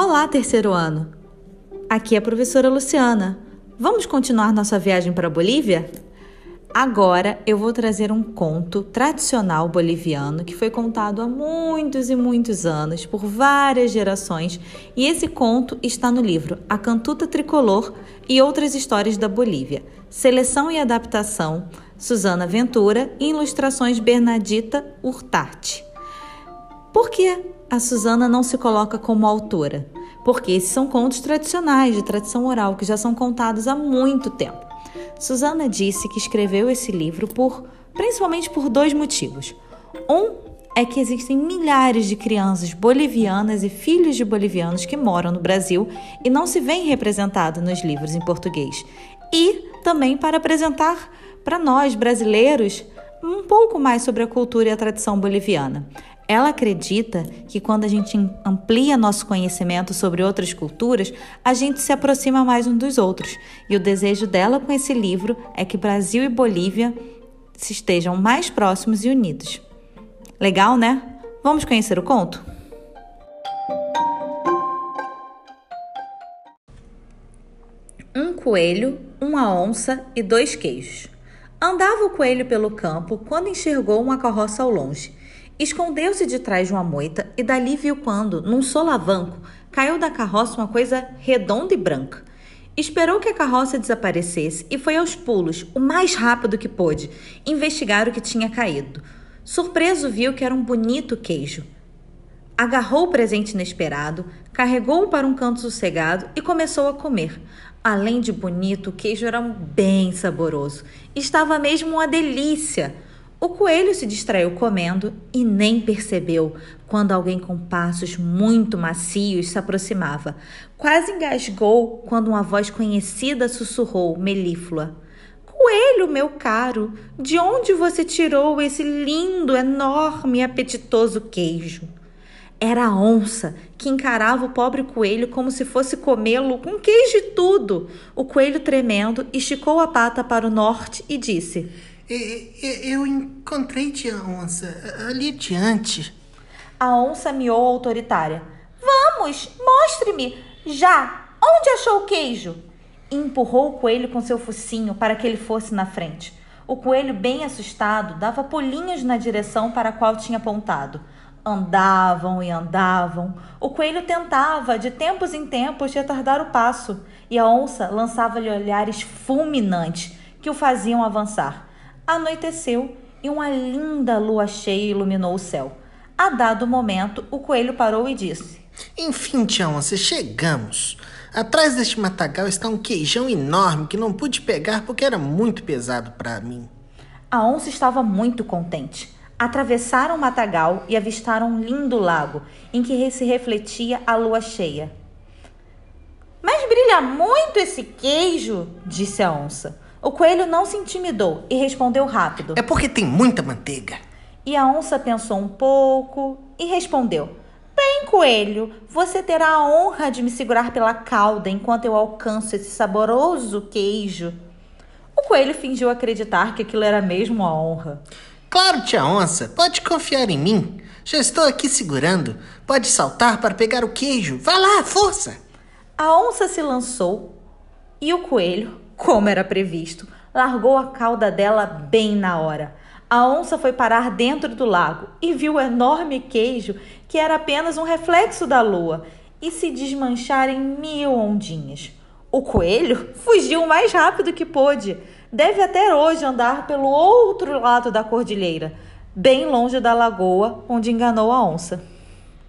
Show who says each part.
Speaker 1: Olá, terceiro ano! Aqui é a professora Luciana. Vamos continuar nossa viagem para a Bolívia? Agora eu vou trazer um conto tradicional boliviano que foi contado há muitos e muitos anos por várias gerações, e esse conto está no livro A Cantuta Tricolor e Outras Histórias da Bolívia. Seleção e adaptação Susana Ventura e ilustrações Bernadita Urtati. Por que a Susana não se coloca como autora? Porque esses são contos tradicionais de tradição oral que já são contados há muito tempo. Susana disse que escreveu esse livro por principalmente por dois motivos. Um é que existem milhares de crianças bolivianas e filhos de bolivianos que moram no Brasil e não se veem representados nos livros em português. E também para apresentar para nós brasileiros um pouco mais sobre a cultura e a tradição boliviana. Ela acredita que quando a gente amplia nosso conhecimento sobre outras culturas, a gente se aproxima mais um dos outros. E o desejo dela com esse livro é que Brasil e Bolívia se estejam mais próximos e unidos. Legal, né? Vamos conhecer o conto? Um coelho, uma onça e dois queijos. Andava o coelho pelo campo quando enxergou uma carroça ao longe. Escondeu-se de trás de uma moita e dali viu quando, num solavanco, caiu da carroça uma coisa redonda e branca. Esperou que a carroça desaparecesse e foi aos pulos, o mais rápido que pôde, investigar o que tinha caído. Surpreso, viu que era um bonito queijo. Agarrou o presente inesperado, carregou-o para um canto sossegado e começou a comer. Além de bonito, o queijo era bem saboroso. Estava mesmo uma delícia. O coelho se distraiu comendo e nem percebeu quando alguém com passos muito macios se aproximava. Quase engasgou quando uma voz conhecida sussurrou, melíflua: Coelho, meu caro, de onde você tirou esse lindo, enorme e apetitoso queijo? Era a onça que encarava o pobre coelho como se fosse comê-lo com queijo e tudo. O coelho, tremendo, esticou a pata para o norte e disse:
Speaker 2: eu encontrei tia onça ali adiante.
Speaker 1: A onça miou autoritária. Vamos, mostre-me, já! Onde achou o queijo? E empurrou o coelho com seu focinho para que ele fosse na frente. O coelho, bem assustado, dava pulinhos na direção para a qual tinha apontado. Andavam e andavam. O coelho tentava, de tempos em tempos, retardar o passo, e a onça lançava-lhe olhares fulminantes que o faziam avançar. Anoiteceu e uma linda lua cheia iluminou o céu. A dado momento, o coelho parou e disse:
Speaker 2: Enfim, tia onça, chegamos. Atrás deste matagal está um queijão enorme que não pude pegar porque era muito pesado para mim.
Speaker 1: A onça estava muito contente. Atravessaram o matagal e avistaram um lindo lago em que se refletia a lua cheia. Mas brilha muito esse queijo, disse a onça. O coelho não se intimidou e respondeu rápido:
Speaker 2: É porque tem muita manteiga.
Speaker 1: E a onça pensou um pouco e respondeu: Bem, coelho, você terá a honra de me segurar pela cauda enquanto eu alcanço esse saboroso queijo. O coelho fingiu acreditar que aquilo era mesmo a honra.
Speaker 2: Claro, tia onça, pode confiar em mim. Já estou aqui segurando. Pode saltar para pegar o queijo. Vá lá, força!
Speaker 1: A onça se lançou e o coelho, como era previsto, largou a cauda dela bem na hora. A onça foi parar dentro do lago e viu o enorme queijo, que era apenas um reflexo da lua, e se desmanchar em mil ondinhas. O coelho fugiu o mais rápido que pôde. Deve até hoje andar pelo outro lado da cordilheira, bem longe da lagoa onde enganou a onça.